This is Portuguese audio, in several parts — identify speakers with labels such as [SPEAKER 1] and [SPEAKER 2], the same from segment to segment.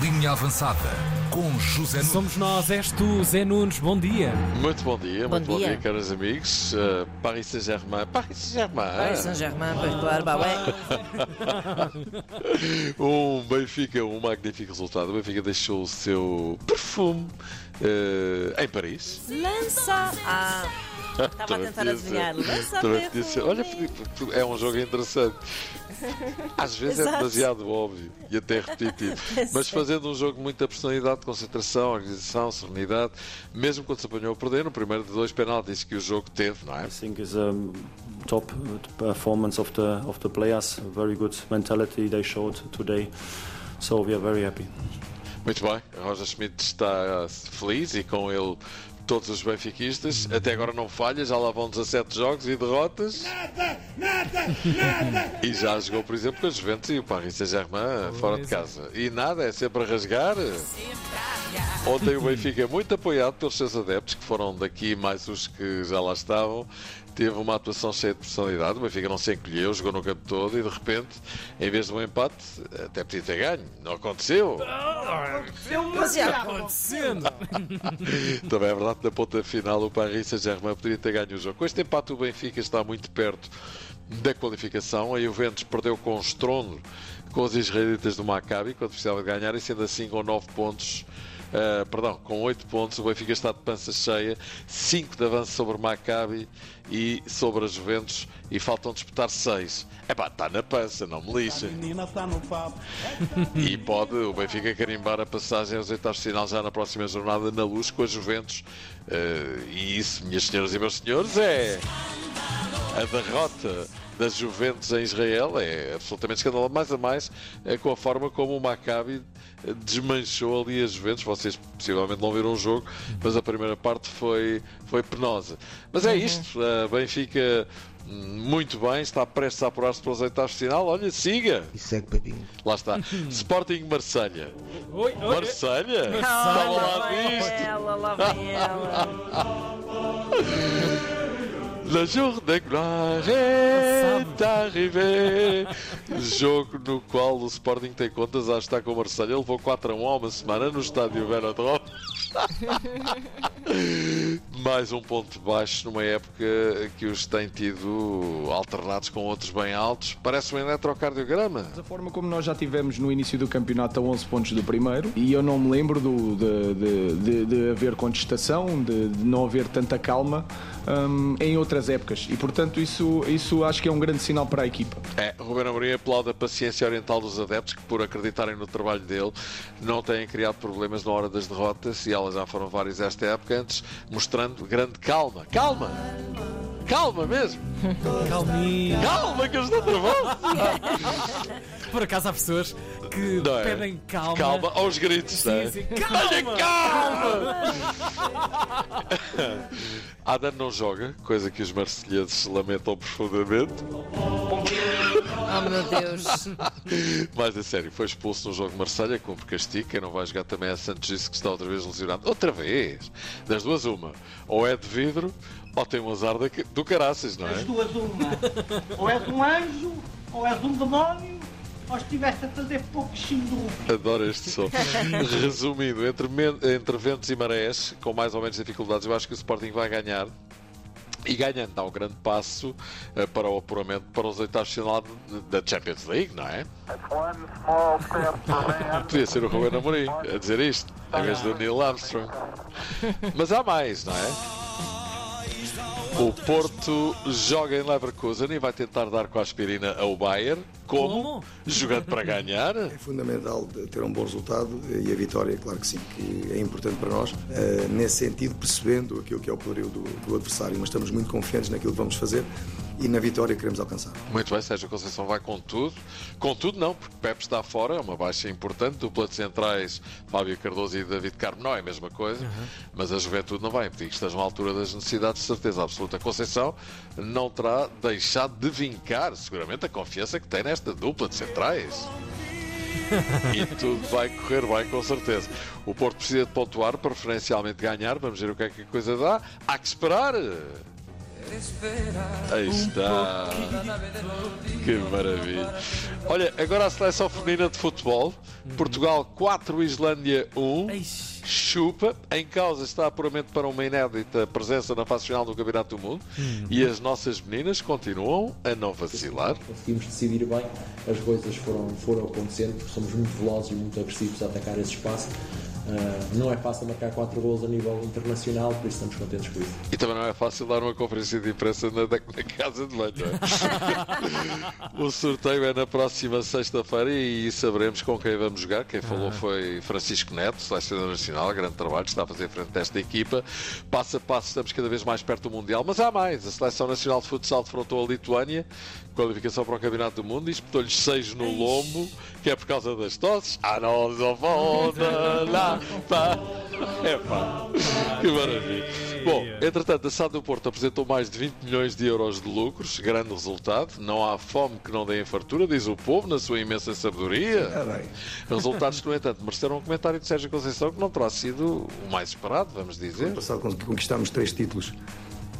[SPEAKER 1] Linha Avançada com José Nunes.
[SPEAKER 2] Somos nós, és tu, Zé Nunes, bom dia.
[SPEAKER 3] Muito bom dia,
[SPEAKER 4] Bom
[SPEAKER 3] muito bom
[SPEAKER 4] dia.
[SPEAKER 3] dia, caros amigos. Uh, Paris Saint-Germain. Paris Saint-Germain.
[SPEAKER 4] Paris Saint-Germain, pois claro, bah ouais.
[SPEAKER 3] Um Benfica, um magnífico resultado. O Benfica deixou o seu perfume uh, em Paris.
[SPEAKER 4] Lança a. Estava a tentar adivinhar. Lança
[SPEAKER 3] ser. Olha, é um jogo interessante. Às vezes é demasiado óbvio e até repetitivo. Mas fazendo um jogo com muita personalidade, concentração, organização, serenidade, mesmo quando se apanhou a perder, no primeiro de dois penaltis que o jogo teve, não é?
[SPEAKER 5] I think is a top performance of the of the players. A very good mentality they showed today. So we are very happy.
[SPEAKER 3] Muito bem, Roger Schmidt está feliz e com ele todos os benfiquistas. Até agora não falha, já lá vão 17 jogos e derrotas. E já jogou, por exemplo, com a Juventus e o Paris Saint-Germain fora de
[SPEAKER 2] é.
[SPEAKER 3] casa. E nada, é sempre a rasgar. Ontem o Benfica, muito apoiado pelos seus adeptos, que foram daqui mais os que já lá estavam, teve uma atuação cheia de personalidade. O Benfica não se encolheu, jogou no campo todo e de repente, em vez de um empate, até podia ter ganho. Não aconteceu.
[SPEAKER 4] Mas já.
[SPEAKER 2] Acontecendo.
[SPEAKER 3] Também é verdade que na ponta final o Paris Saint-Germain poderia ter ganho o jogo. Com este empate o Benfica está muito perto da qualificação. A Juventus perdeu com estrondo com os israelitas do Maccabi quando precisava de ganhar e sendo assim com 9 pontos. Ah, perdão, com 8 pontos, o Benfica está de pança cheia, 5 de avanço sobre o Maccabi e sobre a Juventus e faltam disputar 6. Epá, está na pança, não me lixem. E pode o Benfica carimbar a passagem aos oitavos de final já na próxima jornada na luz com a Juventus. Eh, e isso, minhas senhoras e meus senhores, é a derrota da Juventus em Israel. É absolutamente escandaloso. Mais a mais é com a forma como o Maccabi desmanchou ali a Juventus. Vocês possivelmente não viram o jogo, mas a primeira parte foi, foi penosa. Mas é isto. A Benfica. hum, Muito bem, está prestes a apurar-se para os oitavos de final. Olha, siga!
[SPEAKER 6] E segue Pepinho.
[SPEAKER 3] Lá está. Sporting Marselha.
[SPEAKER 2] Oi, oi.
[SPEAKER 3] Marselha? Estava lá
[SPEAKER 4] lá vem
[SPEAKER 3] disto.
[SPEAKER 4] ela, lá vem ela.
[SPEAKER 3] Le jour de gloire est arrivé. Jogo no qual o Sporting tem contas a estar com o Marselha. Levou 4 a 1 há uma semana no estádio Velodrome. Mais um ponto baixo numa época que os tem tido alternados com outros bem altos. Parece um eletrocardiograma.
[SPEAKER 7] A forma como nós já tivemos no início do campeonato a 11 pontos do primeiro e eu não me lembro do- de, de- de- de haver contestação, de, não haver tanta calma hum, em outras épocas e portanto isso, isso acho que é um grande sinal para a equipa.
[SPEAKER 3] É, Ruben Amorim aplaude a paciência oriental dos adeptos que, por acreditarem no trabalho dele, não têm criado problemas na hora das derrotas e elas já foram várias esta época antes, mostrando grande calma. Calma! Calma mesmo!
[SPEAKER 2] Calminha.
[SPEAKER 3] Calma que eu estou nervoso!
[SPEAKER 2] Por acaso há pessoas que
[SPEAKER 3] Não é?
[SPEAKER 2] pedem calma.
[SPEAKER 3] Calma aos gritos,
[SPEAKER 2] Sim,
[SPEAKER 3] não é?
[SPEAKER 2] sim.
[SPEAKER 3] Olha,
[SPEAKER 2] Calma!
[SPEAKER 3] calma! Adam não joga, coisa que os marselhenses lamentam profundamente.
[SPEAKER 4] Oh meu Deus.
[SPEAKER 3] Mas a sério, foi expulso no jogo de Marselha, cumpre castigo. Quem não vai jogar também é Santos disse que está outra vez lesionado. Outra vez! Das duas, uma. Ou é de vidro, ou tem um azar da- do caraças, não é?
[SPEAKER 8] As duas uma. Ou és um anjo, ou és um demónio, ou estiveste a fazer pouco xindu.
[SPEAKER 3] Adoro este som. Resumindo, entre, entre ventos e marés, com mais ou menos dificuldades, eu acho que o Sporting vai ganhar. E ganhando dá um grande passo eh, para o apuramento para os oitavos de final da Champions League, não é? Podia ser o Ruben Amorim a dizer isto, em vez do Neil Armstrong. Mas há mais, não é? O Porto joga em Leverkusen e vai tentar dar com a aspirina ao Bayern. Como?
[SPEAKER 2] Como?
[SPEAKER 3] Jogando para ganhar.
[SPEAKER 6] É fundamental ter um bom resultado e a vitória, claro que sim, que é importante para nós. Eh, nesse sentido, percebendo aquilo que é o poderio do, do adversário, mas estamos muito confiantes naquilo que vamos fazer e na vitória que queremos alcançar.
[SPEAKER 3] Muito bem, Sérgio Conceição vai com tudo. Com tudo não, porque Pepe está fora, é uma baixa importante. Dupla de centrais, Fábio Cardoso e David Carmo não é a mesma coisa. Mas a juventude não vai impedir que estejam à altura das necessidades, de certeza absoluta. Conceição não terá deixado de vincar, seguramente, a confiança que tem nesta dupla de centrais. e tudo vai correr bem, com certeza. O Porto precisa de pontuar, preferencialmente ganhar. Vamos ver o que é que a coisa dá. Há que esperar. Aí está. Que maravilha. Olha, agora a seleção feminina de futebol. Portugal 4, Islândia 1.
[SPEAKER 2] Eish.
[SPEAKER 3] Chupa, em causa está apuramento para uma inédita presença na fase final do Campeonato do Mundo e as nossas meninas continuam a não vacilar.
[SPEAKER 9] conseguimos decidir bem, as coisas foram, foram acontecendo, porque somos muito velozes e muito agressivos a atacar esse espaço. Ah, não é fácil marcar 4 gols a nível internacional, por isso estamos contentes com isso.
[SPEAKER 3] E também não é fácil dar uma conferência de imprensa na, na casa de banho. não é? o sorteio é na próxima sexta-feira e saberemos com quem vamos jogar. Quem falou foi Francisco Neto, selecionador nacional, grande trabalho, está a fazer frente a esta equipa. Passo a passo estamos cada vez mais perto do Mundial, mas há mais. A Seleção Nacional de Futsal defrontou a Lituânia, qualificação para o Campeonato do Mundo, e espetou-lhes seis no lombo, que é por causa das tosses. Ah, não, não volta lá, pá. É pá, que maravilha. Bom, entretanto, a SAD do Porto apresentou mais de 20 milhões de euros de lucros, grande resultado. Não há fome que não dê em fartura, diz o povo, na sua imensa sabedoria. Resultados, no entanto, mereceram um comentário de Sérgio Conceição que não terá sido o mais esperado, vamos dizer.
[SPEAKER 6] No passado con- conquistámos três títulos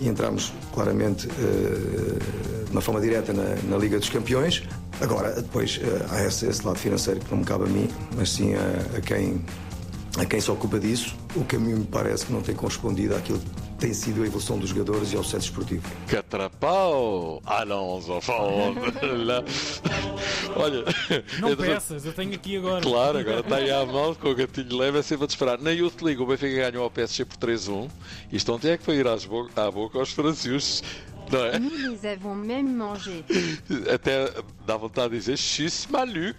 [SPEAKER 6] e entramos claramente eh, de uma forma direta na, na Liga dos Campeões. Agora, depois, eh, há esse, esse lado financeiro que não me cabe a mim, mas sim a, a quem, a quem se ocupa disso. O que a mim me parece que não tem correspondido àquilo que tem sido a evolução dos jogadores e ao sucesso esportivo.
[SPEAKER 3] Catrapau! Ah, não, Zofão! Olha,
[SPEAKER 2] Não peças, eu tenho aqui agora.
[SPEAKER 3] Claro, agora está aí à mão com o gatilho leve, é sempre a te esperar. Na Youth League, o Benfica ganhou ao PSG por 3-1. Isto ontem é que foi ir às bo- à boca aos franceses, é?
[SPEAKER 10] Nous les avons même mangés.
[SPEAKER 3] Até dá vontade de dizer xis maluco.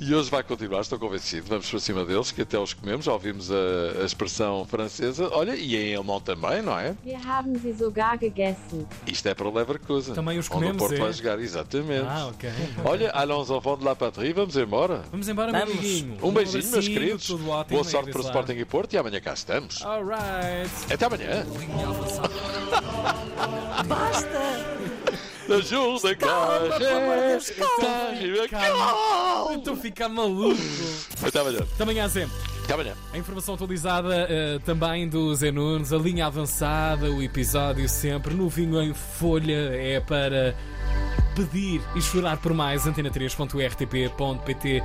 [SPEAKER 3] e hoje vai continuar, estou convencido. Vamos para cima deles, que até os comemos. Já ouvimos a, a expressão francesa. Olha, e em alemão também, não é?
[SPEAKER 10] Wir haben sie sogar gegessen.
[SPEAKER 3] Isto é para o Leverkusen.
[SPEAKER 2] Também os
[SPEAKER 3] onde o
[SPEAKER 2] comemos,
[SPEAKER 3] Porto
[SPEAKER 2] é?
[SPEAKER 3] vai jogar, exatamente.
[SPEAKER 2] Ah, ok.
[SPEAKER 3] Olha, allons enfants de la patrie, vamos embora.
[SPEAKER 2] Vamos embora,
[SPEAKER 4] Vamos.
[SPEAKER 2] amiguinho.
[SPEAKER 3] Um beijinho, meus queridos.
[SPEAKER 2] Ótimo,
[SPEAKER 3] Boa sorte para o. Sporting e Porto e amanhã cá estamos.
[SPEAKER 2] Alright.
[SPEAKER 3] Até amanhã.
[SPEAKER 4] Basta!
[SPEAKER 3] Ajuda,
[SPEAKER 4] Calma, pelo amor de Deus,
[SPEAKER 2] calma. Estou a ficar maluco.
[SPEAKER 3] Até amanhã.
[SPEAKER 2] Até amanhã sempre.
[SPEAKER 3] Até amanhã.
[SPEAKER 2] A informação atualizada eh, também do Zé Nunes, a linha avançada, o episódio sempre novinho em folha é para pedir e chorar por mais antena3.rtp.pt